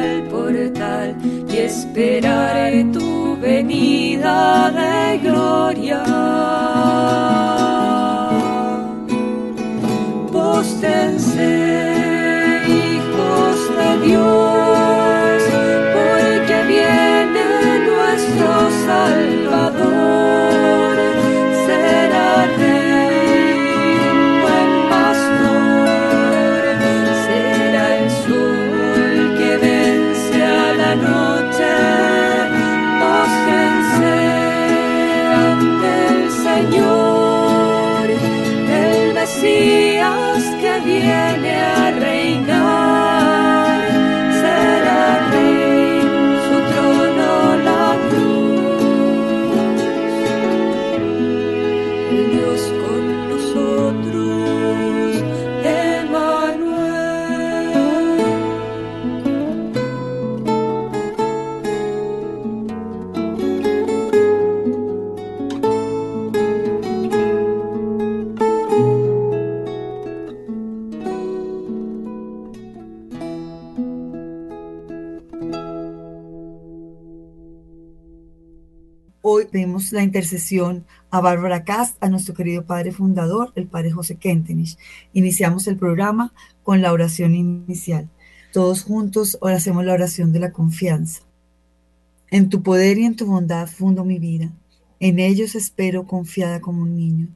al portal y esperar tu venida de gloria. Póstense, hijos de Dios, la intercesión a Bárbara Cast, a nuestro querido padre fundador, el padre José Kentenich. Iniciamos el programa con la oración inicial. Todos juntos ahora hacemos la oración de la confianza. En tu poder y en tu bondad fundo mi vida. En ellos espero confiada como un niño.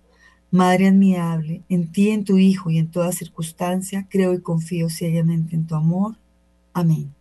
Madre admirable, en ti, en tu Hijo y en toda circunstancia, creo y confío ciegamente en tu amor. Amén.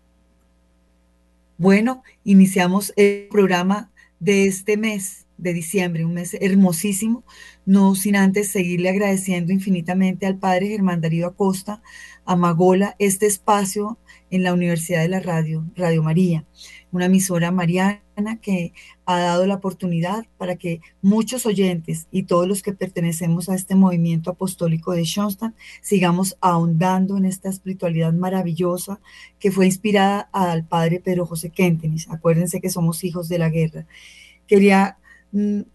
Bueno, iniciamos el programa de este mes de diciembre, un mes hermosísimo, no sin antes seguirle agradeciendo infinitamente al padre Germán Darío Acosta, a Magola, este espacio en la Universidad de la Radio, Radio María, una emisora mariana que ha dado la oportunidad para que muchos oyentes y todos los que pertenecemos a este movimiento apostólico de Schoenstatt sigamos ahondando en esta espiritualidad maravillosa que fue inspirada al padre Pedro José Kentenis. Acuérdense que somos hijos de la guerra. Quería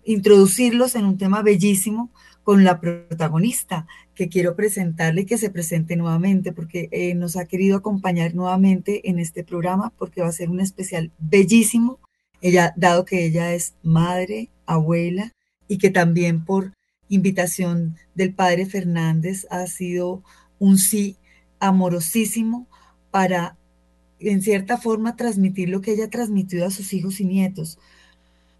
introducirlos en un tema bellísimo con la protagonista que quiero presentarle y que se presente nuevamente porque eh, nos ha querido acompañar nuevamente en este programa porque va a ser un especial bellísimo, ella, dado que ella es madre, abuela y que también por invitación del padre Fernández ha sido un sí amorosísimo para en cierta forma transmitir lo que ella transmitió a sus hijos y nietos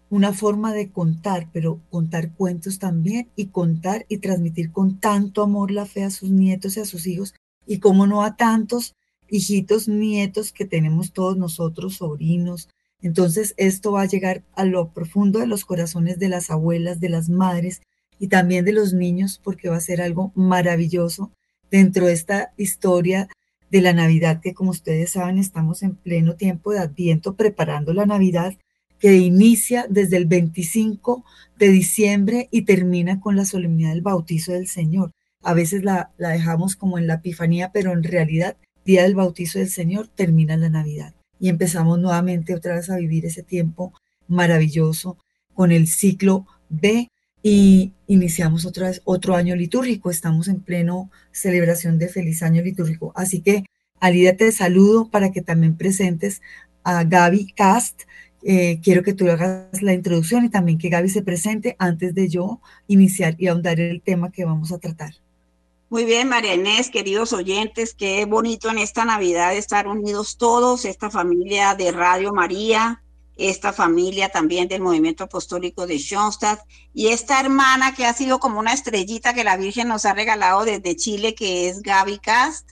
una forma de contar, pero contar cuentos también y contar y transmitir con tanto amor la fe a sus nietos y a sus hijos y como no a tantos hijitos, nietos que tenemos todos nosotros, sobrinos. Entonces esto va a llegar a lo profundo de los corazones de las abuelas, de las madres y también de los niños porque va a ser algo maravilloso dentro de esta historia de la Navidad que como ustedes saben estamos en pleno tiempo de Adviento preparando la Navidad que inicia desde el 25 de diciembre y termina con la solemnidad del bautizo del Señor. A veces la, la dejamos como en la Epifanía, pero en realidad, día del bautizo del Señor termina la Navidad. Y empezamos nuevamente otra vez a vivir ese tiempo maravilloso con el ciclo B y iniciamos otra vez otro año litúrgico. Estamos en pleno celebración de feliz año litúrgico. Así que, Alida, te saludo para que también presentes a Gaby Cast, eh, quiero que tú hagas la introducción y también que Gaby se presente antes de yo iniciar y ahondar el tema que vamos a tratar. Muy bien, María queridos oyentes, qué bonito en esta Navidad estar unidos todos, esta familia de Radio María, esta familia también del movimiento apostólico de Schoenstatt y esta hermana que ha sido como una estrellita que la Virgen nos ha regalado desde Chile, que es Gaby Cast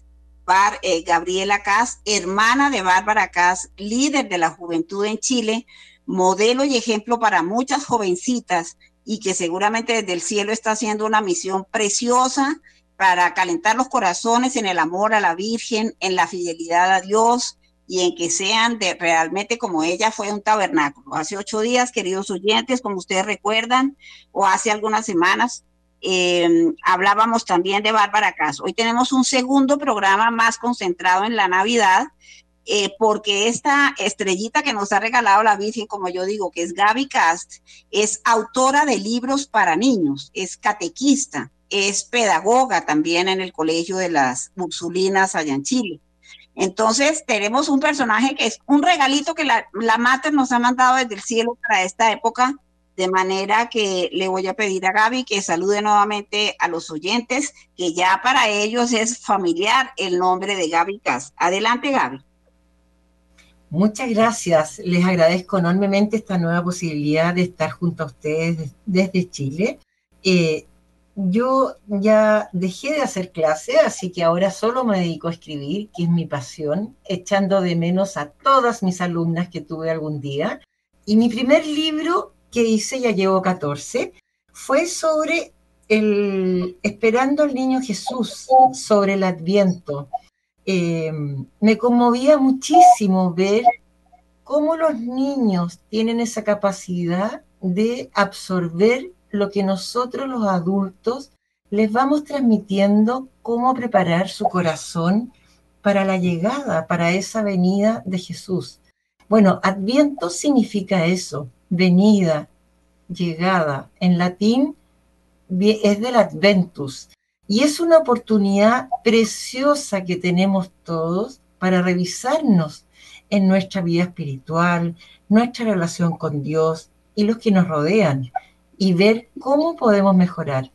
eh, Gabriela Cas, hermana de Bárbara Cas, líder de la juventud en Chile, modelo y ejemplo para muchas jovencitas y que seguramente desde el cielo está haciendo una misión preciosa para calentar los corazones en el amor a la Virgen, en la fidelidad a Dios y en que sean realmente como ella fue un tabernáculo. Hace ocho días, queridos oyentes, como ustedes recuerdan, o hace algunas semanas, Em, hablábamos también de Bárbara Caso. Hoy tenemos un segundo programa más concentrado en la Navidad, eh, porque esta estrellita que nos ha regalado la Virgen, como yo digo, que es Gaby Cast, es autora de libros para niños, es catequista, es pedagoga también en el Colegio de las Muxulinas allá Chile. Entonces, tenemos un personaje que es un regalito que la, la Mater nos ha mandado desde el cielo para esta época, de manera que le voy a pedir a Gaby que salude nuevamente a los oyentes, que ya para ellos es familiar el nombre de Gaby Cas. Adelante, Gaby. Muchas gracias. Les agradezco enormemente esta nueva posibilidad de estar junto a ustedes desde Chile. Eh, yo ya dejé de hacer clase, así que ahora solo me dedico a escribir, que es mi pasión, echando de menos a todas mis alumnas que tuve algún día. Y mi primer libro que hice, ya llevo 14, fue sobre el Esperando al Niño Jesús, sobre el Adviento. Eh, me conmovía muchísimo ver cómo los niños tienen esa capacidad de absorber lo que nosotros los adultos les vamos transmitiendo, cómo preparar su corazón para la llegada, para esa venida de Jesús. Bueno, adviento significa eso, venida, llegada. En latín es del adventus. Y es una oportunidad preciosa que tenemos todos para revisarnos en nuestra vida espiritual, nuestra relación con Dios y los que nos rodean y ver cómo podemos mejorar.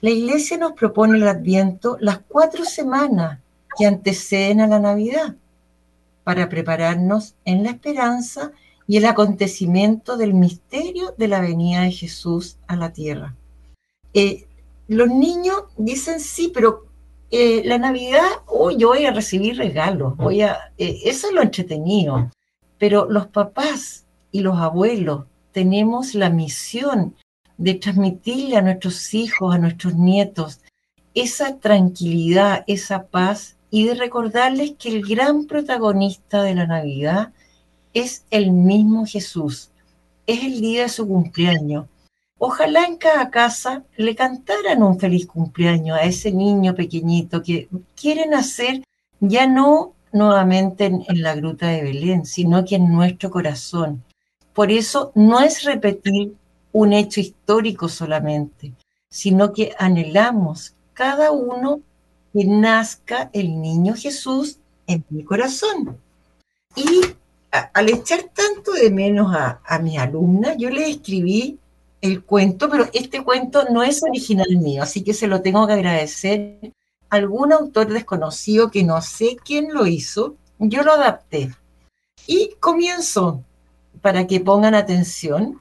La iglesia nos propone el adviento las cuatro semanas que anteceden a la Navidad para prepararnos en la esperanza y el acontecimiento del misterio de la venida de Jesús a la tierra. Eh, los niños dicen, sí, pero eh, la Navidad, hoy yo voy a recibir regalos, voy a, eh, eso es lo entretenido, pero los papás y los abuelos tenemos la misión de transmitirle a nuestros hijos, a nuestros nietos, esa tranquilidad, esa paz y de recordarles que el gran protagonista de la Navidad es el mismo Jesús. Es el día de su cumpleaños. Ojalá en cada casa le cantaran un feliz cumpleaños a ese niño pequeñito que quiere nacer ya no nuevamente en, en, la gruta de Belén, sino que en nuestro corazón. Por eso no es repetir un hecho histórico solamente, sino que anhelamos cada uno que nazca el niño Jesús en mi corazón. Y al echar tanto de menos a, a mis alumnas, yo les escribí el cuento, pero este cuento no es original mío, así que se lo tengo que agradecer a algún autor desconocido que no sé quién lo hizo, yo lo adapté. Y comienzo, para que pongan atención,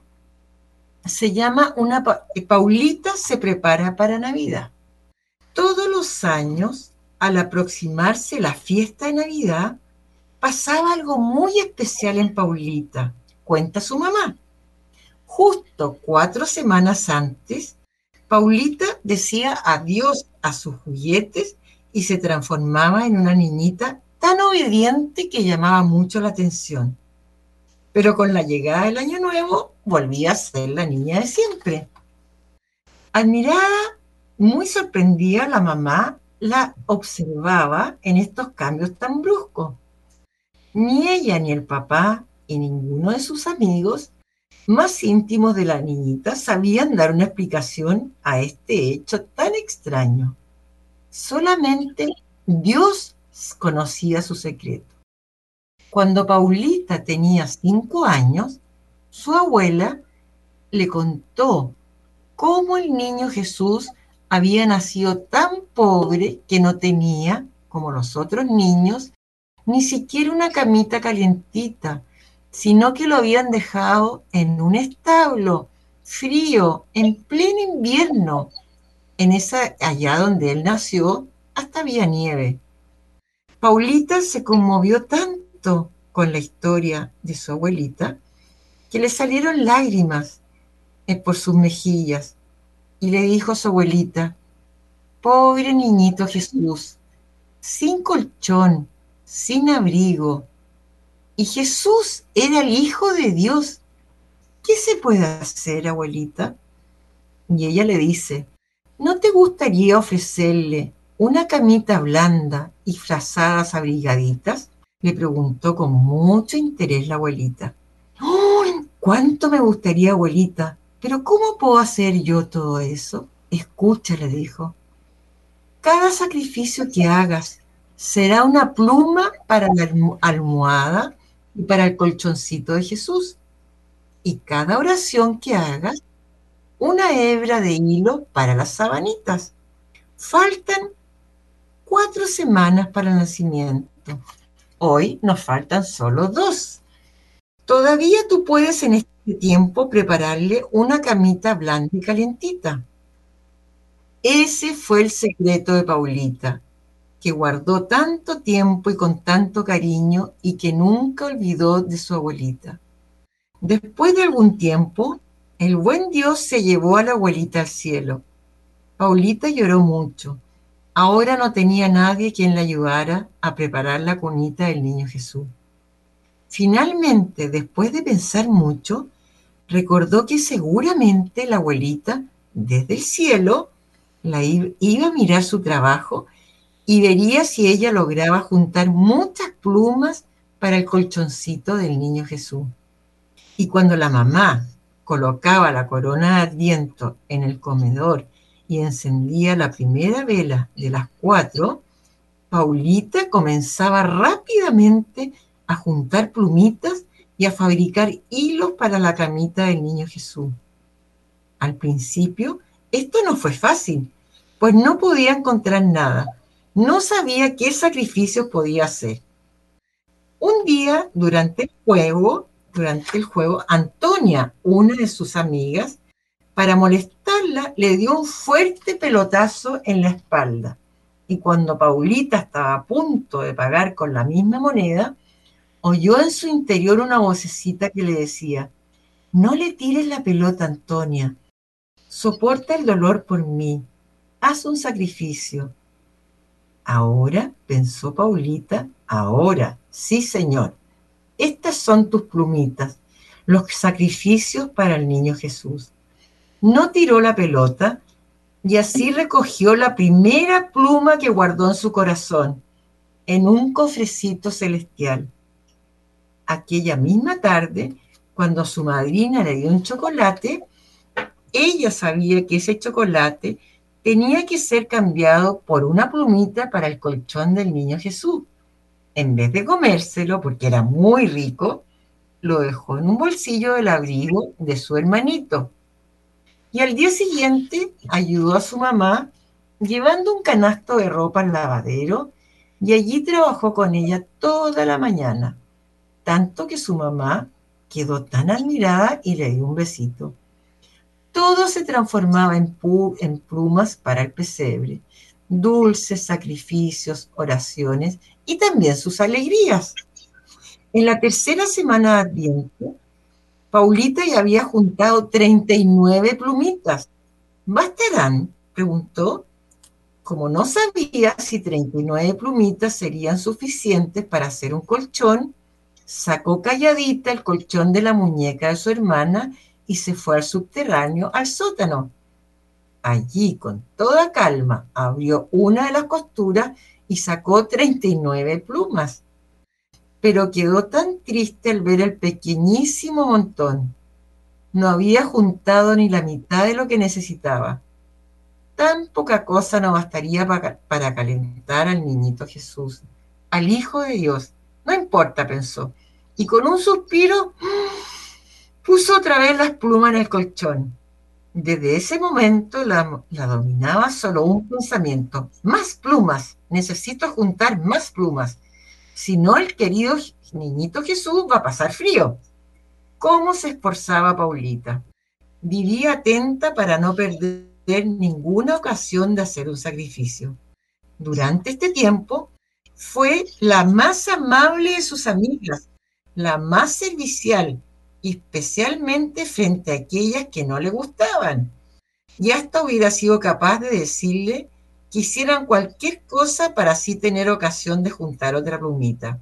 se llama una Paulita se prepara para Navidad. Todos los años, al aproximarse la fiesta de Navidad, pasaba algo muy especial en Paulita, cuenta su mamá. Justo cuatro semanas antes, Paulita decía adiós a sus juguetes y se transformaba en una niñita tan obediente que llamaba mucho la atención. Pero con la llegada del año nuevo volvía a ser la niña de siempre. Admirada, muy sorprendida, la mamá la observaba en estos cambios tan bruscos. Ni ella ni el papá y ninguno de sus amigos más íntimos de la niñita sabían dar una explicación a este hecho tan extraño. Solamente Dios conocía su secreto. Cuando Paulita tenía cinco años, su abuela le contó cómo el niño Jesús había nacido tan pobre que no tenía, como los otros niños, ni siquiera una camita calientita, sino que lo habían dejado en un establo frío, en pleno invierno. En esa, allá donde él nació, hasta había nieve. Paulita se conmovió tanto con la historia de su abuelita que le salieron lágrimas eh, por sus mejillas y le dijo a su abuelita, pobre niñito Jesús, sin colchón, sin abrigo, y Jesús era el Hijo de Dios. ¿Qué se puede hacer, abuelita? Y ella le dice, ¿no te gustaría ofrecerle una camita blanda y frazadas abrigaditas? le preguntó con mucho interés la abuelita. ¡Oh, ¿Cuánto me gustaría, abuelita? Pero ¿cómo puedo hacer yo todo eso? Escucha, le dijo. Cada sacrificio que hagas será una pluma para la almohada y para el colchoncito de Jesús. Y cada oración que hagas, una hebra de hilo para las sabanitas. Faltan cuatro semanas para el nacimiento. Hoy nos faltan solo dos. Todavía tú puedes en este tiempo prepararle una camita blanda y calientita. Ese fue el secreto de Paulita, que guardó tanto tiempo y con tanto cariño y que nunca olvidó de su abuelita. Después de algún tiempo, el buen Dios se llevó a la abuelita al cielo. Paulita lloró mucho Ahora no tenía nadie quien la ayudara a preparar la cunita del niño Jesús. Finalmente, después de pensar mucho, recordó que seguramente la abuelita, desde el cielo, la iba a mirar su trabajo y vería si ella lograba juntar muchas plumas para el colchoncito del niño Jesús. Y cuando la mamá colocaba la corona de Adviento en el comedor y encendía la primera vela de las cuatro, Paulita comenzaba rápidamente a juntar plumitas y a fabricar hilos para la camita del niño Jesús. Al principio, esto no fue fácil, pues no podía encontrar nada. No sabía qué sacrificios podía hacer. Un día, durante el juego, durante el juego, Antonia, una de sus amigas, para molestarla, le dio un fuerte pelotazo en la espalda. Y cuando Paulita estaba a punto de pagar con la misma moneda, oyó en su interior una vocecita que le decía, no le tires la pelota, Antonia. Soporta el dolor por mí. Haz un sacrificio. Ahora, pensó Paulita, ahora, sí, señor. Estas son tus plumitas, los sacrificios para el niño Jesús no tiró la pelota y así recogió la primera pluma que guardó en su corazón, en un cofrecito celestial. Aquella misma tarde, cuando su madrina le dio un chocolate, ella sabía que ese chocolate tenía que ser cambiado por una plumita para el colchón del niño Jesús. En vez de comérselo, porque era muy rico, lo dejó en un bolsillo del abrigo de su hermanito. Y al día siguiente ayudó a su mamá llevando un canasto de ropa al lavadero y allí trabajó con ella toda la mañana, tanto que su mamá quedó tan admirada y le dio un besito. Todo se transformaba en, plumas para el pesebre, dulces sacrificios, oraciones y también sus alegrías. En la tercera semana de Adviento, Paulita ya había juntado 39 plumitas. ¿Bastarán? preguntó. Como no sabía si 39 plumitas serían suficientes para hacer un colchón, sacó calladita el colchón de la muñeca de su hermana y se fue al subterráneo, al sótano. Allí, con toda calma, abrió una de las costuras y sacó 39 plumas. Pero quedó tan triste al ver el pequeñísimo montón. No había juntado ni la mitad de lo que necesitaba. Tan poca cosa no bastaría para, calentar al niñito Jesús, al Hijo de Dios. No importa, pensó. Y con un suspiro puso otra vez las plumas en el colchón. Desde ese momento la, dominaba solo un pensamiento. Más plumas. Necesito juntar más plumas. Si no, el querido niñito Jesús va a pasar frío. ¿Cómo se esforzaba Paulita? Vivía atenta para no perder ninguna ocasión de hacer un sacrificio. Durante este tiempo fue la más amable de sus amigas, la más servicial, especialmente frente a aquellas que no le gustaban. Y hasta hubiera sido capaz de decirle que hicieran cualquier cosa para así tener ocasión de juntar otra plumita.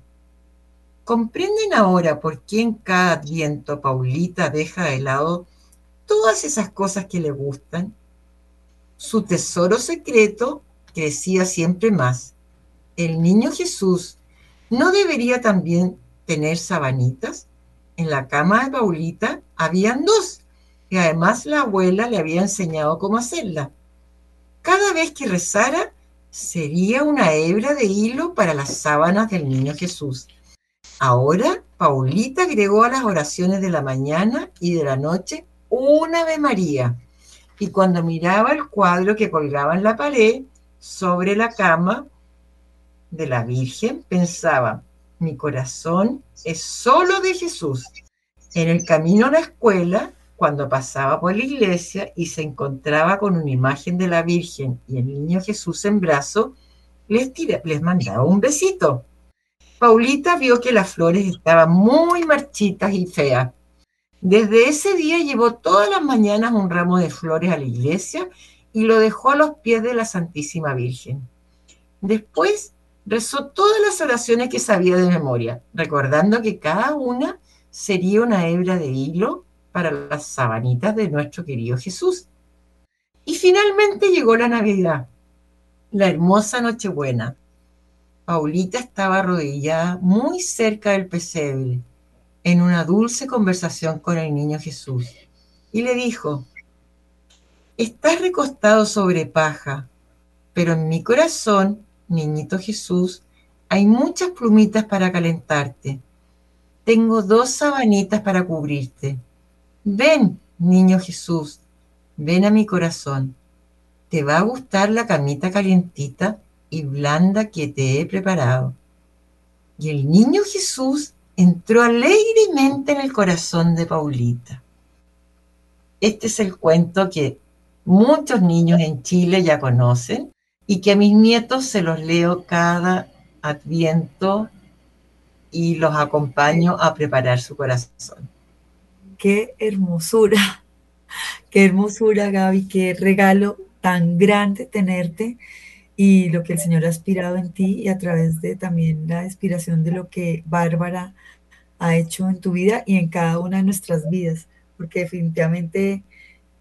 ¿Comprenden ahora por qué en cada adviento Paulita deja de lado todas esas cosas que le gustan? Su tesoro secreto crecía siempre más. El niño Jesús no debería también tener sabanitas en la cama de Paulita habían dos, y además la abuela le había enseñado cómo hacerla. Cada vez que rezara, sería una hebra de hilo para las sábanas del niño Jesús. Ahora, Paulita agregó a las oraciones de la mañana y de la noche una Ave María. Y cuando miraba el cuadro que colgaba en la pared sobre la cama de la Virgen, pensaba, mi corazón es solo de Jesús. En el camino a la escuela, cuando pasaba por la iglesia y se encontraba con una imagen de la Virgen y el niño Jesús en brazo, les, les mandaba un besito. Paulita vio que las flores estaban muy marchitas y feas. Desde ese día llevó todas las mañanas un ramo de flores a la iglesia y lo dejó a los pies de la Santísima Virgen. Después rezó todas las oraciones que sabía de memoria, recordando que cada una sería una hebra de hilo para las sabanitas de nuestro querido Jesús. Y finalmente llegó la Navidad, la hermosa Nochebuena. Paulita estaba arrodillada muy cerca del pesebre, en una dulce conversación con el niño Jesús, y le dijo, Estás recostado sobre paja, pero en mi corazón niñito Jesús, hay muchas plumitas para calentarte. Tengo dos sabanitas para cubrirte. Ven, niño Jesús, ven a mi corazón. Te va a gustar la camita calientita y blanda que te he preparado. Y el niño Jesús entró alegremente en el corazón de Paulita. Este es el cuento que muchos niños en Chile ya conocen y que a mis nietos se los leo cada adviento y los acompaño a preparar su corazón. Qué hermosura, qué hermosura Gaby, qué regalo tan grande tenerte y lo que el Señor ha aspirado en ti y a través de también la inspiración de lo que Bárbara ha hecho en tu vida y en cada una de nuestras vidas, porque definitivamente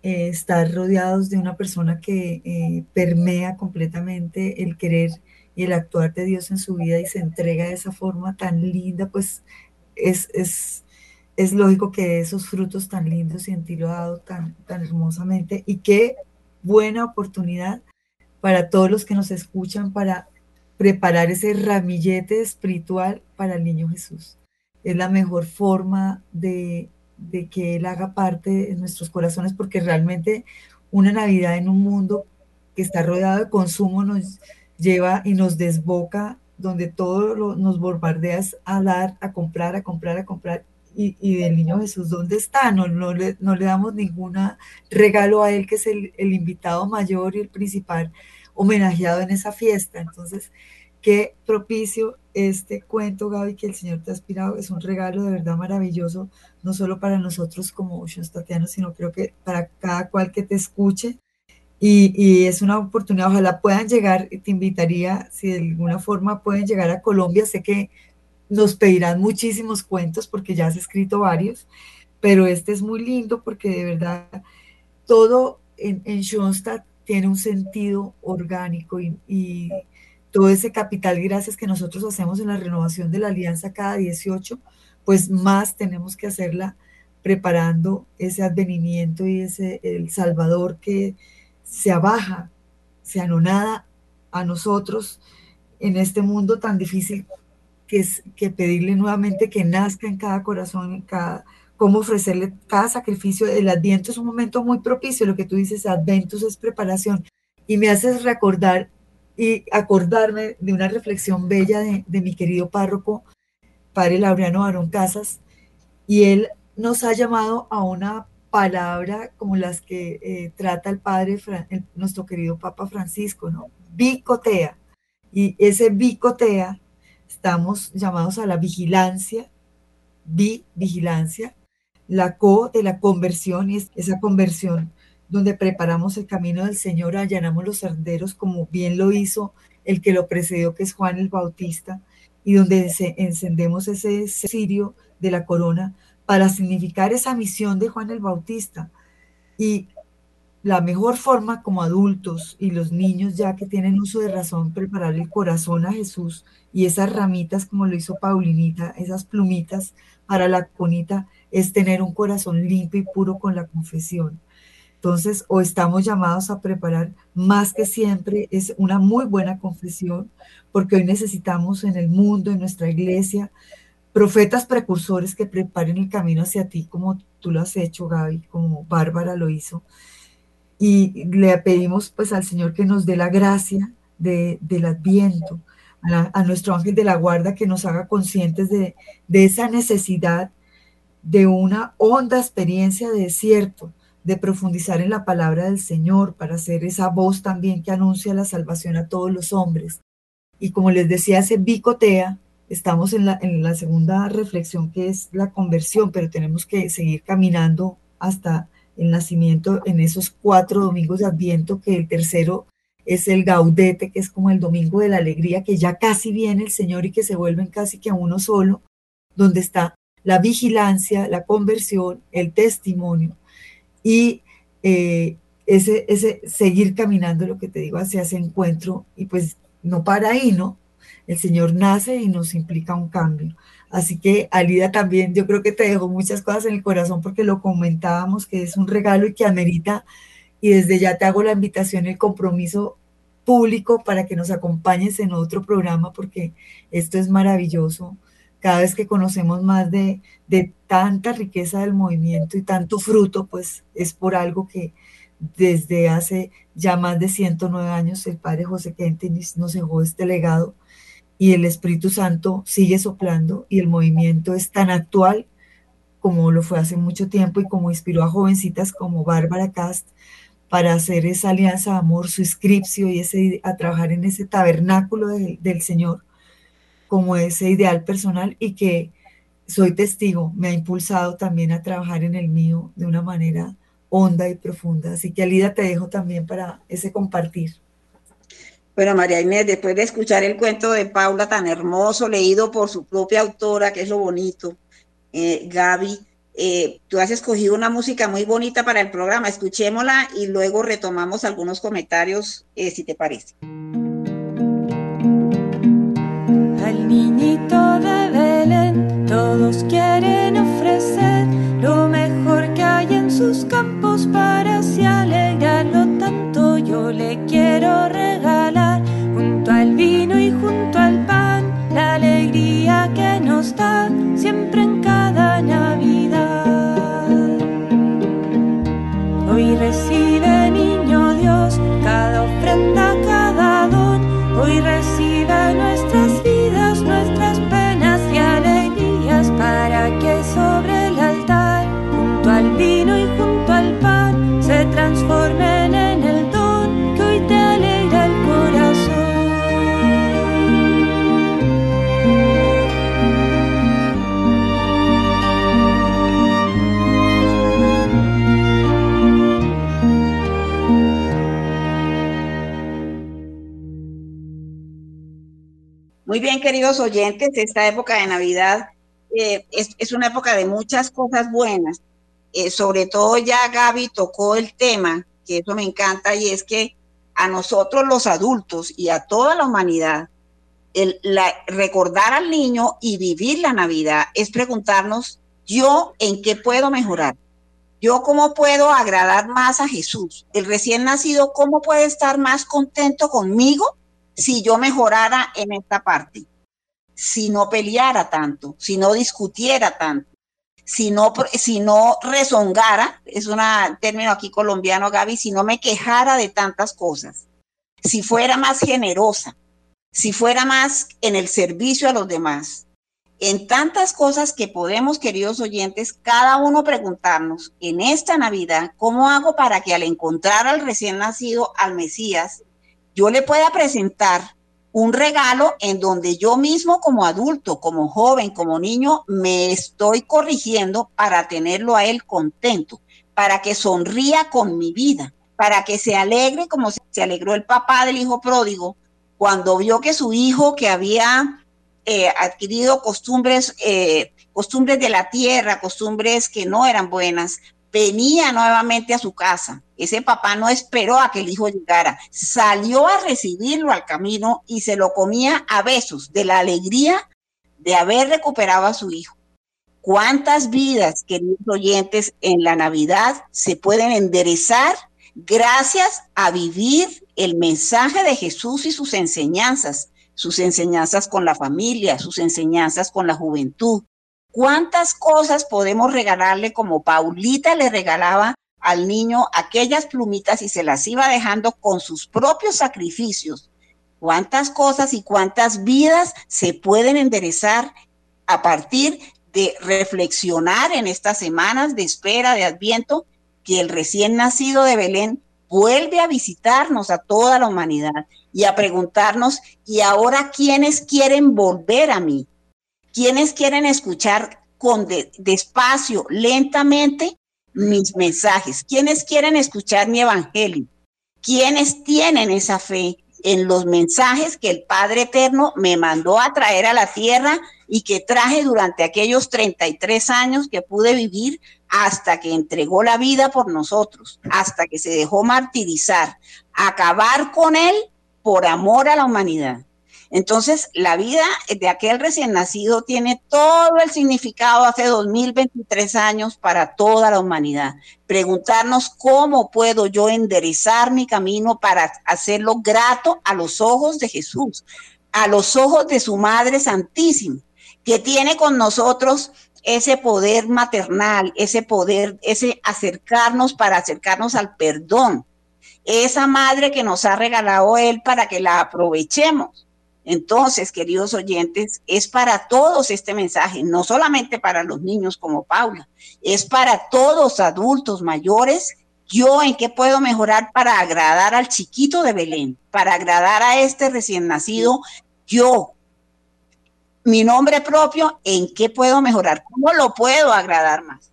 eh, estar rodeados de una persona que eh, permea completamente el querer y el actuar de Dios en su vida y se entrega de esa forma tan linda, pues es, es, es lógico que esos frutos tan lindos y en ti lo ha dado tan, tan hermosamente y qué buena oportunidad para todos los que nos escuchan para preparar ese ramillete espiritual para el niño Jesús. Es la mejor forma de, de que Él haga parte de nuestros corazones porque realmente una Navidad en un mundo que está rodeado de consumo nos lleva y nos desboca donde todo nos bombardeas a dar, a comprar, a comprar, a comprar. Y, y del niño Jesús, ¿dónde está? No, no, le, no le damos ningún regalo a él, que es el, el invitado mayor y el principal homenajeado en esa fiesta. Entonces, qué propicio este cuento, Gaby, que el Señor te ha inspirado. Es un regalo de verdad maravilloso, no solo para nosotros como Tatianos, sino creo que para cada cual que te escuche y, es una oportunidad, ojalá puedan llegar, te invitaría, si de alguna forma pueden llegar a Colombia, sé que nos pedirán muchísimos cuentos porque ya has escrito varios, pero este es muy lindo porque de verdad todo en, en Schoenstatt tiene un sentido orgánico y, todo ese capital gracias que nosotros hacemos en la renovación de la alianza cada 18, pues más tenemos que hacerla preparando ese advenimiento y ese el Salvador que se abaja, se anonada a nosotros en este mundo tan difícil que es que pedirle nuevamente que nazca en cada corazón, en cada, cómo ofrecerle cada sacrificio. El adviento es un momento muy propicio, lo que tú dices, adventos es preparación. Y me haces recordar y acordarme de una reflexión bella de, de mi querido párroco, padre Laureano Barón Casas, y él nos ha llamado a una palabra como las que eh, trata el padre, nuestro querido Papa Francisco, ¿no? Bicotea. Y ese bicotea, estamos llamados a la vigilancia, bi, vigilancia, la co de la conversión, y esa conversión donde preparamos el camino del Señor, allanamos los senderos, como bien lo hizo el que lo precedió, que es Juan el Bautista, y donde encendemos ese cirio de la corona para significar esa misión de Juan el Bautista. Y la mejor forma como adultos y los niños ya que tienen uso de razón, preparar el corazón a Jesús y esas ramitas como lo hizo Paulinita, esas plumitas para la conita, es tener un corazón limpio y puro con la confesión. Entonces, o estamos llamados a preparar más que siempre, es una muy buena confesión, porque hoy necesitamos en el mundo, en nuestra iglesia, profetas precursores que preparen el camino hacia ti, como tú lo has hecho, Gaby, como Bárbara lo hizo. Y le pedimos pues al Señor que nos dé la gracia de, del adviento, a, nuestro ángel de la guarda que nos haga conscientes de, de esa necesidad de una honda experiencia de desierto, de profundizar en la palabra del Señor para ser esa voz también que anuncia la salvación a todos los hombres. Y como les decía, se bicotea Estamos en la, en la segunda reflexión que es la conversión, pero tenemos que seguir caminando hasta el nacimiento en esos cuatro domingos de Adviento, que el tercero es el gaudete, que es como el domingo de la alegría, que ya casi viene el Señor y que se vuelven casi que a uno solo, donde está la vigilancia, la conversión, el testimonio y eh, ese, ese seguir caminando, lo que te digo, hacia ese encuentro y pues no para ahí, ¿no? el Señor nace y nos implica un cambio. Así que Alida también, yo creo que te dejó muchas cosas en el corazón porque lo comentábamos, que es un regalo y que amerita. Y desde ya te hago la invitación, el compromiso público para que nos acompañes en otro programa porque esto es maravilloso. Cada vez que conocemos más de, de tanta riqueza del movimiento y tanto fruto, pues es por algo que desde hace ya más de 109 años el padre José Kentenis nos dejó este legado y el Espíritu Santo sigue soplando y el movimiento es tan actual como lo fue hace mucho tiempo y como inspiró a jovencitas como Bárbara Cast para hacer esa alianza de amor, su inscripcio y ese, a trabajar en ese tabernáculo del Señor como ese ideal personal y que soy testigo, me ha impulsado también a trabajar en el mío de una manera honda y profunda. Así que Alida te dejo también para ese compartir. Bueno, María Inés, después de escuchar el cuento de Paula tan hermoso, leído por su propia autora, que es lo bonito, eh, Gaby, eh, tú has escogido una música muy bonita para el programa. Escuchémosla y luego retomamos algunos comentarios, eh, si te parece. huertito de Belén, todos quieren ofrecer lo mejor que hay en sus campos para así alegrarlo tanto. Yo le quiero regalar junto al vino y junto al pan la alegría que nos da siempre en cada Navidad. Hoy recibe niño Dios cada ofrenda, cada don, hoy recibe nuestras transformen en el don que hoy te alegra el. Muy bien, queridos oyentes, esta época de Navidad eh, es una época de muchas cosas buenas. Eh, sobre todo ya Gaby tocó el tema, que eso me encanta, y es que a nosotros los adultos y a toda la humanidad, el, recordar al niño y vivir la Navidad es preguntarnos, yo en qué puedo mejorar, yo cómo puedo agradar más a Jesús, el recién nacido, cómo puede estar más contento conmigo si yo mejorara en esta parte, si no peleara tanto, si no discutiera tanto si no, si no rezongara, es un término aquí colombiano, Gaby, si no me quejara de tantas cosas, si fuera más generosa, si fuera más en el servicio a los demás, en tantas cosas que podemos, queridos oyentes, cada uno preguntarnos en esta Navidad, ¿cómo hago para que al encontrar al recién nacido, al Mesías, yo le pueda presentar un regalo en donde yo mismo como adulto, como joven, como niño, me estoy corrigiendo para tenerlo a él contento, para que sonría con mi vida, para que se alegre como se alegró el papá del hijo pródigo cuando vio que su hijo que había eh, adquirido costumbres, eh, costumbres de la tierra, costumbres que no eran buenas, venía nuevamente a su casa. Ese papá no esperó a que el hijo llegara, salió a recibirlo al camino y se lo comía a besos de la alegría de haber recuperado a su hijo. ¿Cuántas vidas, queridos oyentes, en la Navidad se pueden enderezar gracias a vivir el mensaje de Jesús y sus enseñanzas? Sus enseñanzas con la familia, sus enseñanzas con la juventud, ¿Cuántas cosas podemos regalarle como Paulita le regalaba al niño aquellas plumitas y se las iba dejando con sus propios sacrificios? ¿Cuántas cosas y cuántas vidas se pueden enderezar a partir de reflexionar en estas semanas de espera de Adviento que el recién nacido de Belén vuelve a visitarnos a toda la humanidad y a preguntarnos, ¿y ahora quiénes quieren volver a mí? Quienes quieren escuchar con de, despacio, lentamente mis mensajes, quienes quieren escuchar mi evangelio, quienes tienen esa fe en los mensajes que el Padre Eterno me mandó a traer a la tierra y que traje durante aquellos 33 años que pude vivir hasta que entregó la vida por nosotros, hasta que se dejó martirizar, acabar con él por amor a la humanidad. Entonces, la vida de aquel recién nacido tiene todo el significado hace 2023 años para toda la humanidad. Preguntarnos cómo puedo yo enderezar mi camino para hacerlo grato a los ojos de Jesús, a los ojos de su Madre Santísima, que tiene con nosotros ese poder maternal, ese poder, ese acercarnos para acercarnos al perdón. Esa madre que nos ha regalado Él para que la aprovechemos. Entonces, queridos oyentes, es para todos este mensaje, no solamente para los niños como Paula, es para todos adultos mayores. Yo en qué puedo mejorar para agradar al chiquito de Belén, para agradar a este recién nacido, yo, mi nombre propio, en qué puedo mejorar, cómo lo puedo agradar más.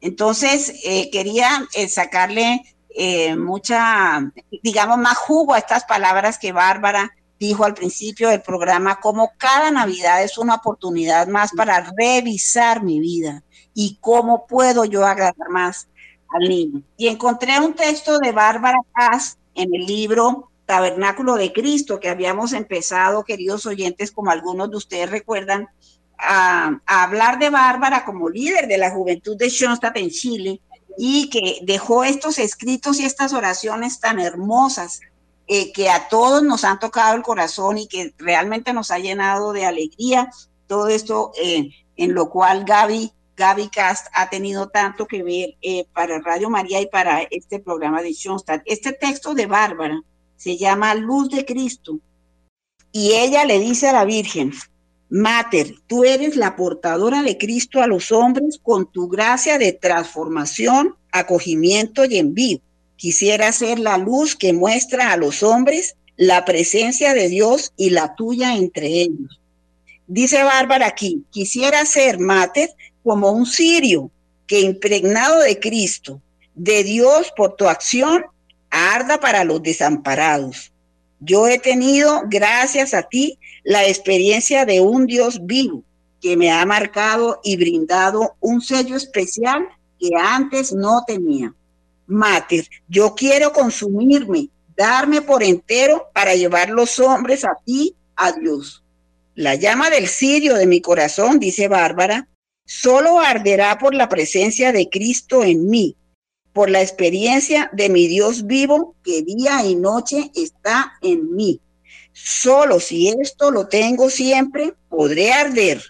Entonces, eh, quería eh, sacarle eh, mucha, digamos, más jugo a estas palabras que Bárbara dijo al principio del programa, como cada Navidad es una oportunidad más para revisar mi vida y cómo puedo yo agradar más al niño. Y encontré un texto de Bárbara Paz en el libro Tabernáculo de Cristo, que habíamos empezado, queridos oyentes, como algunos de ustedes recuerdan, a, a hablar de Bárbara como líder de la juventud de Schoenstatt en Chile y que dejó estos escritos y estas oraciones tan hermosas eh, que a todos nos han tocado el corazón y que realmente nos ha llenado de alegría. Todo esto eh, en lo cual Gaby Gaby Cast ha tenido tanto que ver eh, para Radio María y para este programa de Schoenstatt. Este texto de Bárbara se llama Luz de Cristo y ella le dice a la Virgen, Mater, tú eres la portadora de Cristo a los hombres con tu gracia de transformación, acogimiento y envío. Quisiera ser la luz que muestra a los hombres la presencia de Dios y la tuya entre ellos. Dice Bárbara aquí, quisiera ser, Mater, como un sirio que impregnado de Cristo, de Dios por tu acción, arda para los desamparados. Yo he tenido, gracias a ti, la experiencia de un Dios vivo que me ha marcado y brindado un sello especial que antes no tenía. Mater, yo quiero consumirme, darme por entero para llevar los hombres a ti, a Dios. La llama del cirio de mi corazón, dice Bárbara, solo arderá por la presencia de Cristo en mí, por la experiencia de mi Dios vivo que día y noche está en mí. Solo si esto lo tengo siempre, podré arder,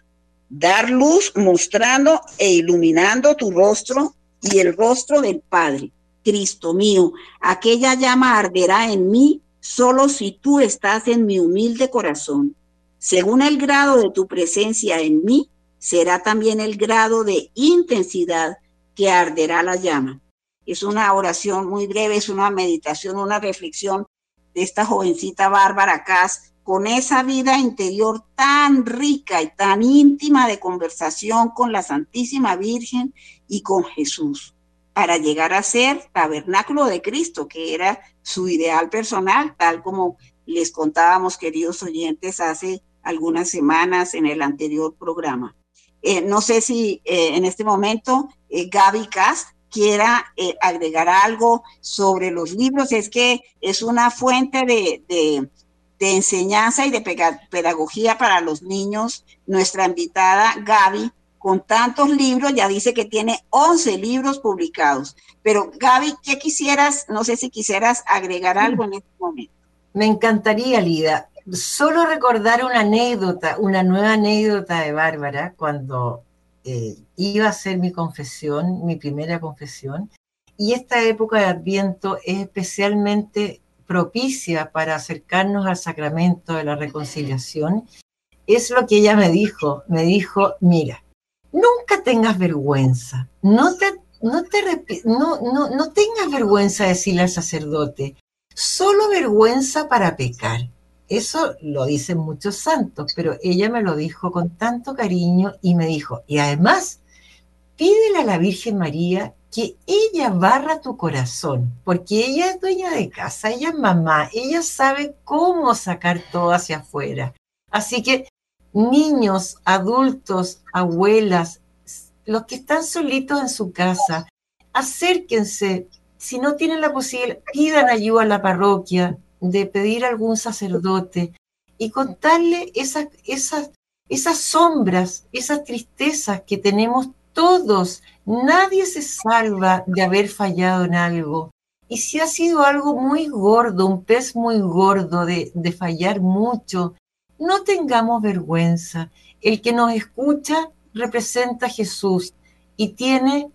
dar luz mostrando e iluminando tu rostro y el rostro del Padre. Cristo mío, aquella llama arderá en mí solo si tú estás en mi humilde corazón. Según el grado de tu presencia en mí, será también el grado de intensidad que arderá la llama. Es una oración muy breve, es una meditación, una reflexión de esta jovencita Bárbara Cas con esa vida interior tan rica y tan íntima de conversación con la Santísima Virgen y con Jesús, para llegar a ser tabernáculo de Cristo, que era su ideal personal, tal como les contábamos, queridos oyentes, hace algunas semanas en el anterior programa. Eh, no sé si eh, en este momento eh, Gaby Cast quiera agregar algo sobre los libros. Es que es una fuente de, de, enseñanza y de pedagogía para los niños. Nuestra invitada Gaby, con tantos libros, ya dice que tiene 11 libros publicados. Pero Gaby, ¿qué quisieras? No sé si quisieras agregar algo en este momento. Me encantaría, Lida solo recordar una anécdota, una nueva anécdota de Bárbara cuando eh, iba a hacer mi confesión, mi primera confesión, y esta época de Adviento es especialmente propicia para acercarnos al sacramento de la reconciliación, es lo que ella me dijo. Me dijo, mira, nunca tengas vergüenza, no, te, no, te, no, no, no tengas vergüenza de decirle al sacerdote, solo vergüenza para pecar. Eso lo dicen muchos santos, pero ella me lo dijo con tanto cariño y me dijo, y además, pídele a la Virgen María que ella barra tu corazón, porque ella es dueña de casa, ella es mamá, ella sabe cómo sacar todo hacia afuera. Así que niños, adultos, abuelas, los que están solitos en su casa, acérquense. Si no tienen la posibilidad, pidan ayuda a la parroquia, de pedir a algún sacerdote y contarle esas, esas, esas sombras, esas tristezas que tenemos todos. Nadie se salva de haber fallado en algo. Y si ha sido algo muy gordo, un pez muy gordo de, de fallar mucho, no tengamos vergüenza. El que nos escucha representa a Jesús y tiene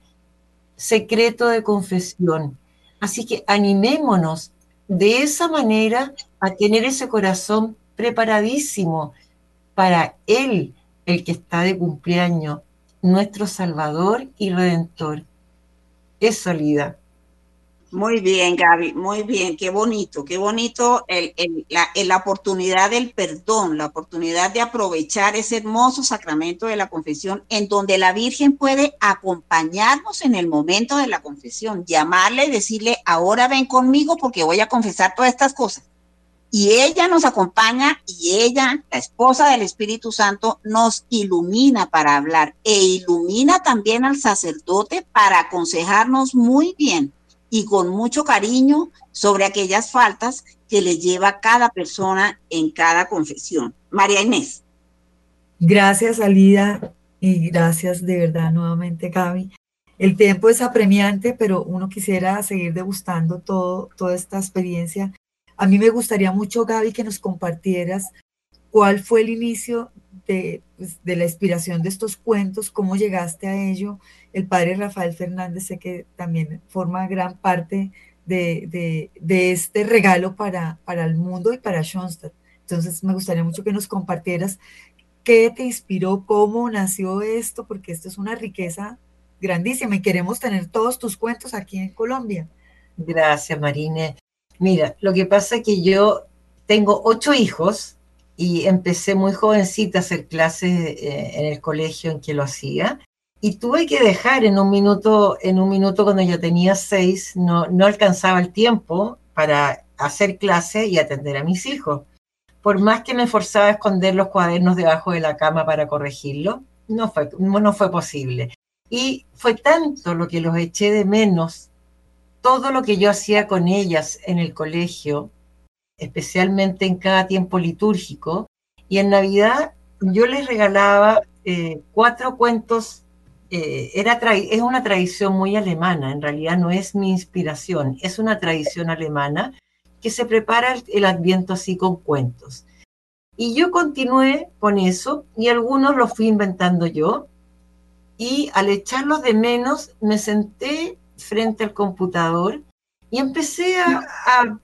secreto de confesión. Así que animémonos de esa manera a tener ese corazón preparadísimo para Él, el que está de cumpleaños, nuestro Salvador y Redentor. Es solida. Muy bien, Gaby, muy bien, qué bonito, qué bonito la, oportunidad del perdón, la oportunidad de aprovechar ese hermoso sacramento de la confesión en donde la Virgen puede acompañarnos en el momento de la confesión, llamarle y decirle, ahora ven conmigo porque voy a confesar todas estas cosas. Y ella nos acompaña y ella, la esposa del Espíritu Santo, nos ilumina para hablar e ilumina también al sacerdote para aconsejarnos muy bien y con mucho cariño sobre aquellas faltas que le lleva cada persona en cada confesión. María Inés. Gracias, Alida, y gracias de verdad nuevamente, Gaby. El tiempo es apremiante, pero uno quisiera seguir degustando todo, toda esta experiencia. A mí me gustaría mucho, Gaby, que nos compartieras cuál fue el inicio de, pues, de, la inspiración de estos cuentos, cómo llegaste a ello. El padre Rafael Fernández sé que también forma gran parte de, de, de este regalo para, para el mundo y para Schoenstatt. Entonces me gustaría mucho que nos compartieras qué te inspiró, cómo nació esto, porque esto es una riqueza grandísima y queremos tener todos tus cuentos aquí en Colombia. Gracias, Marine. Mira, lo que pasa es que yo tengo ocho hijos y empecé muy jovencita a hacer clases eh, en el colegio en que lo hacía. Y tuve que dejar en un minuto, en un minuto cuando yo tenía seis, no, no alcanzaba el tiempo para hacer clases y atender a mis hijos. Por más que me forzaba a esconder los cuadernos debajo de la cama para corregirlo, no fue, no fue posible. Y fue tanto lo que los eché de menos, todo lo que yo hacía con ellas en el colegio, especialmente en cada tiempo litúrgico, y en Navidad yo les regalaba eh, cuatro cuentos. Eh, era es una tradición muy alemana, en realidad no es mi inspiración, es una tradición alemana que se prepara el, el adviento así con cuentos. Y yo continué con eso y algunos los fui inventando yo y al echarlos de menos me senté frente al computador y empecé a, a,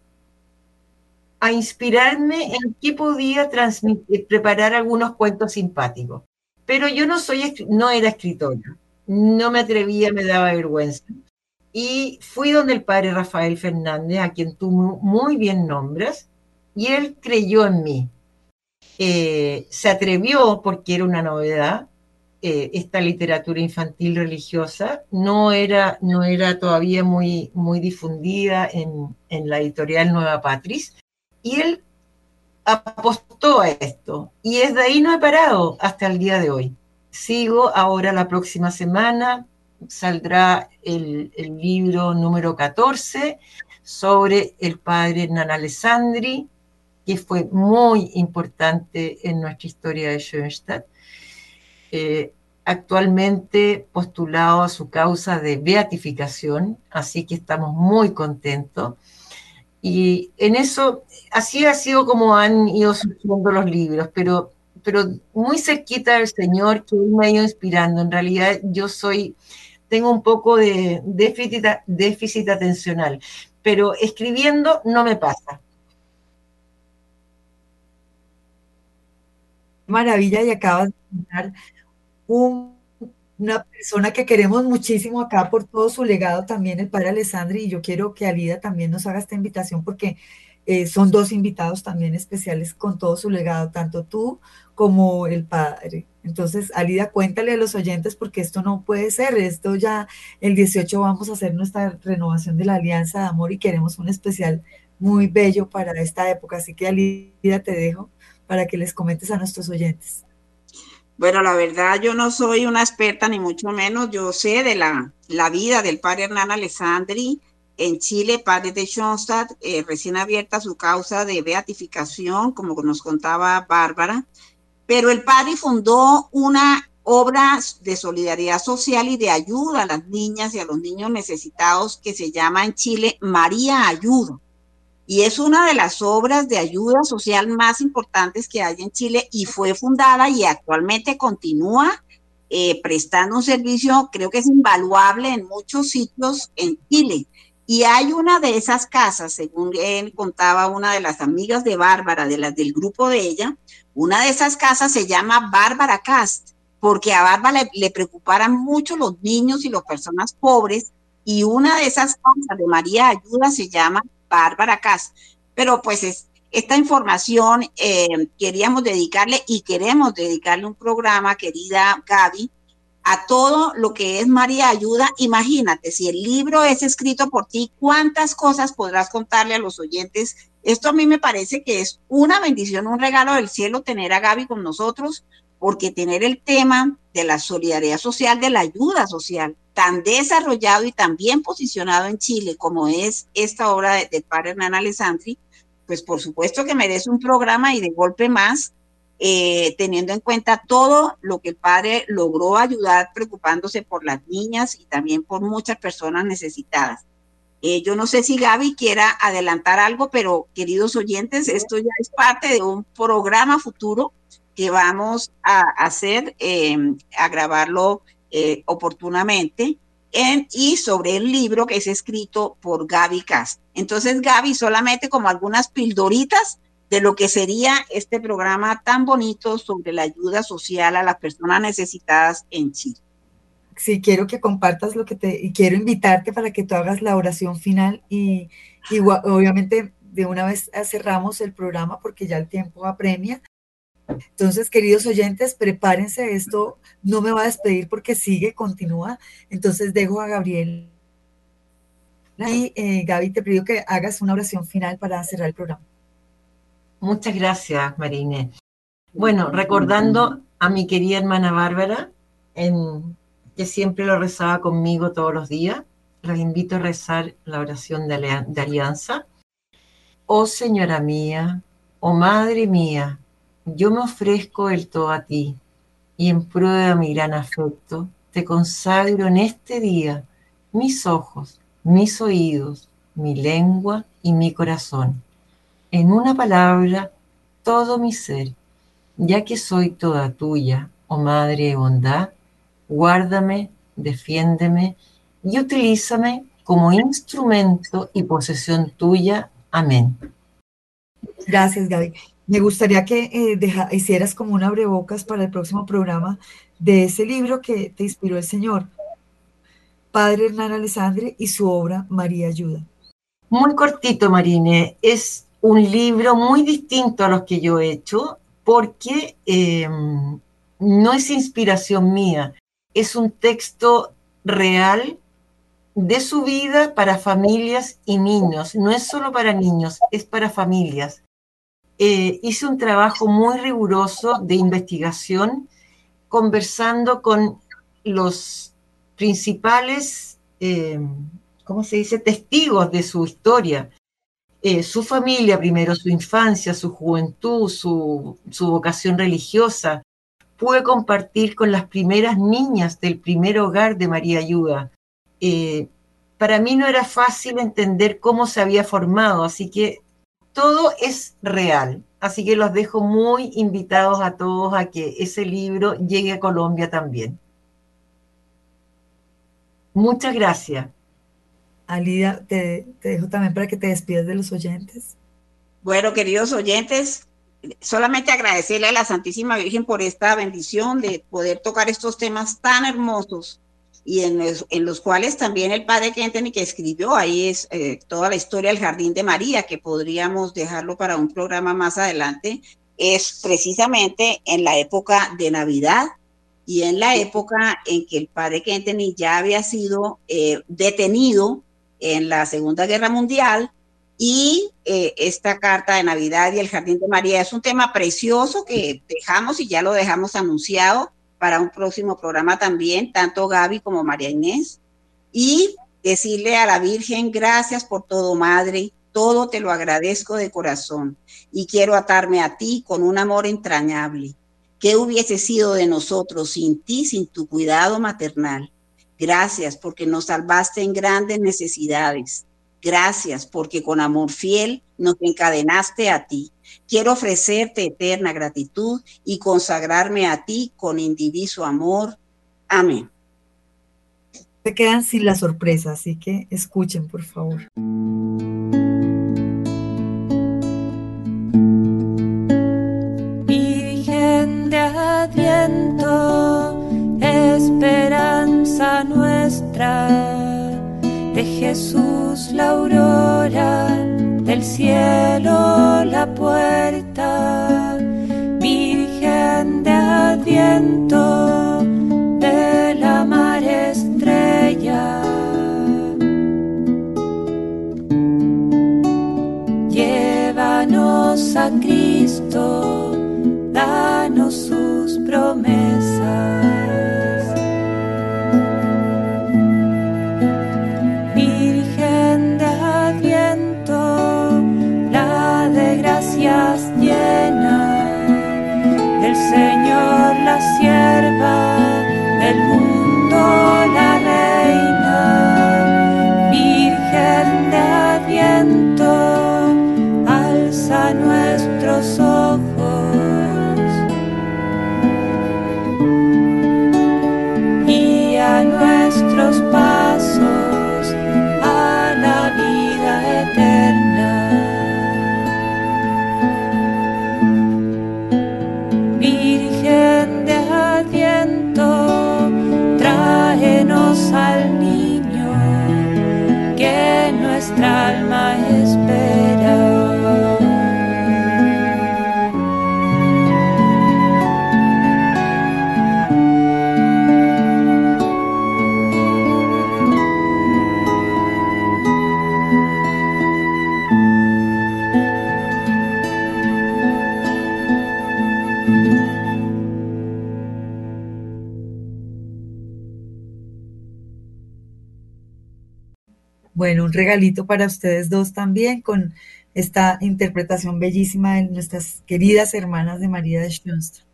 inspirarme en qué podía transmitir, preparar algunos cuentos simpáticos. Pero yo no, soy, no era escritora, no me atrevía, me daba vergüenza. Y fui donde el padre Rafael Fernández, a quien tú muy bien nombras, y él creyó en mí. Eh, se atrevió porque era una novedad, eh, esta literatura infantil religiosa no era, no era todavía muy, muy difundida en, en la editorial Nueva Patris, y él apostó a esto, y desde ahí no he parado hasta el día de hoy. Sigo ahora la próxima semana, saldrá el, libro número 14 sobre el padre Hernán Alessandri, que fue muy importante en nuestra historia de Schoenstatt. Eh, actualmente postulado a su causa de beatificación, así que estamos muy contentos. Y en eso, así ha sido como han ido surgiendo los libros, pero, pero muy cerquita del Señor que me ha ido inspirando. En realidad yo soy, tengo un poco de déficit, déficit atencional, pero escribiendo no me pasa. Maravilla, y acabas de contar una persona que queremos muchísimo acá por todo su legado también, el padre Alessandri, y yo quiero que Alida también nos haga esta invitación porque eh, son dos invitados también especiales con todo su legado, tanto tú como el padre. Entonces, Alida, cuéntale a los oyentes porque esto no puede ser, esto ya el 18 vamos a hacer nuestra renovación de la Alianza de Amor y queremos un especial muy bello para esta época, así que Alida te dejo para que les comentes a nuestros oyentes. Bueno, la verdad yo no soy una experta ni mucho menos, yo sé de la, la vida del padre Hernán Alessandri en Chile, padre de Schoenstatt, eh, recién abierta su causa de beatificación, como nos contaba Bárbara, pero el padre fundó una obra de solidaridad social y de ayuda a las niñas y a los niños necesitados que se llama en Chile María Ayuda y es una de las obras de ayuda social más importantes que hay en Chile y fue fundada y actualmente continúa eh, prestando un servicio, creo que es invaluable en muchos sitios en Chile. Y hay una de esas casas, según él contaba una de las amigas de Bárbara, de las del grupo de ella, una de esas casas se llama Bárbara Cast, porque a Bárbara le, le preocuparan mucho los niños y las personas pobres, y una de esas casas de María Ayuda se llama Bárbara Cas. Pero pues es, esta información eh, queríamos dedicarle y queremos dedicarle un programa, querida Gaby, a todo lo que es María Ayuda. Imagínate, si el libro es escrito por ti, ¿cuántas cosas podrás contarle a los oyentes? Esto a mí me parece que es una bendición, un regalo del cielo tener a Gaby con nosotros, porque tener el tema de la solidaridad social, de la ayuda social, tan desarrollado y tan bien posicionado en Chile como es esta obra del de padre Hernán Alessandri, pues por supuesto que merece un programa y de golpe más, eh, teniendo en cuenta todo lo que el padre logró ayudar preocupándose por las niñas y también por muchas personas necesitadas. Eh, yo no sé si Gaby quiera adelantar algo, pero queridos oyentes, esto ya es parte de un programa futuro que vamos a hacer, em, a grabarlo eh, oportunamente, en, y sobre el libro que es escrito por Gaby Cast. Entonces, Gaby, solamente como algunas pildoritas de lo que sería este programa tan bonito sobre la ayuda social a las personas necesitadas en Chile. Sí, quiero que compartas lo que te, y quiero invitarte para que tú hagas la oración final y, y obviamente de una vez cerramos el programa porque ya el tiempo apremia. Entonces, queridos oyentes, prepárense, esto no me va a despedir porque sigue, continúa. Entonces, dejo a Gabriel. Y eh, Gaby, te pido que hagas una oración final para cerrar el programa. Muchas gracias, Marine. Bueno, recordando a mi querida hermana Bárbara, que siempre lo rezaba conmigo todos los días, les invito a rezar la oración de alianza. Oh Señora mía, oh Madre mía, yo me ofrezco el todo a ti y en prueba de mi gran afecto te consagro en este día mis ojos, mis oídos, mi lengua y mi corazón en una palabra, todo mi ser, ya que soy toda tuya, oh Madre de bondad, guárdame, defiéndeme y utilízame como instrumento y posesión tuya. Amén. Gracias, Gaby. Me gustaría que eh, hicieras como un abrebocas para el próximo programa de ese libro que te inspiró el Señor, Padre Hernán Alessandre y su obra María Ayuda. Muy cortito, Marine. Es un libro muy distinto a los que yo he hecho porque eh, no es inspiración mía, es un texto real de su vida para familias y niños. No es solo para niños, es para familias. Eh, hice un trabajo muy riguroso de investigación conversando con los principales, eh, ¿cómo se dice?, testigos de su historia. Eh, su familia primero, su infancia, su juventud, su, vocación religiosa. Pude compartir con las primeras niñas del primer hogar de María Ayuda. Eh, para mí no era fácil entender cómo se había formado, así que todo es real. Así que los dejo muy invitados a todos a que ese libro llegue a Colombia también. Muchas gracias. Alida, te, dejo también para que te despidas de los oyentes. Bueno, queridos oyentes, solamente agradecerle a la Santísima Virgen por esta bendición de poder tocar estos temas tan hermosos y en los, cuales también el padre Kenton que escribió, ahí es eh, toda la historia del Jardín de María, que podríamos dejarlo para un programa más adelante, es precisamente en la época de Navidad y en la época en que el padre Kenton ya había sido eh, detenido en la Segunda Guerra Mundial y eh, esta carta de Navidad y el Jardín de María es un tema precioso que dejamos y ya lo dejamos anunciado para un próximo programa también, tanto Gaby como María Inés. Y decirle a la Virgen, gracias por todo, Madre, todo te lo agradezco de corazón y quiero atarme a ti con un amor entrañable. ¿Qué hubiese sido de nosotros sin ti, sin tu cuidado maternal? Gracias porque nos salvaste en grandes necesidades. Gracias porque con amor fiel nos encadenaste a ti. Quiero ofrecerte eterna gratitud y consagrarme a ti con indiviso amor. Amén. Se quedan sin la sorpresa, así que escuchen, por favor. Virgen de Adviento esperanza nuestra, de Jesús la aurora, del cielo la puerta, Virgen de Adviento, de la mar estrella. Llévanos a Cristo, danos sus promesas. El mundo la reina, Virgen de Adviento, alza nuestros ojos regalito para ustedes dos también con esta interpretación bellísima de nuestras queridas hermanas de María de Schoenstatt.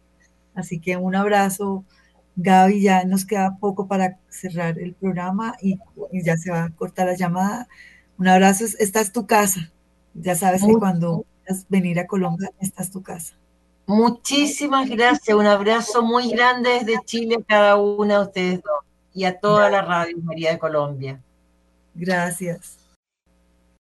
Así que un abrazo, Gaby. Ya nos queda poco para cerrar el programa y, ya se va a cortar la llamada. Un abrazo. Esta es tu casa. Ya sabes que cuando venir a Colombia, esta es tu casa. Muchísimas gracias. Un abrazo muy grande desde Chile a cada una de ustedes dos y a toda la radio María de Colombia. Gracias.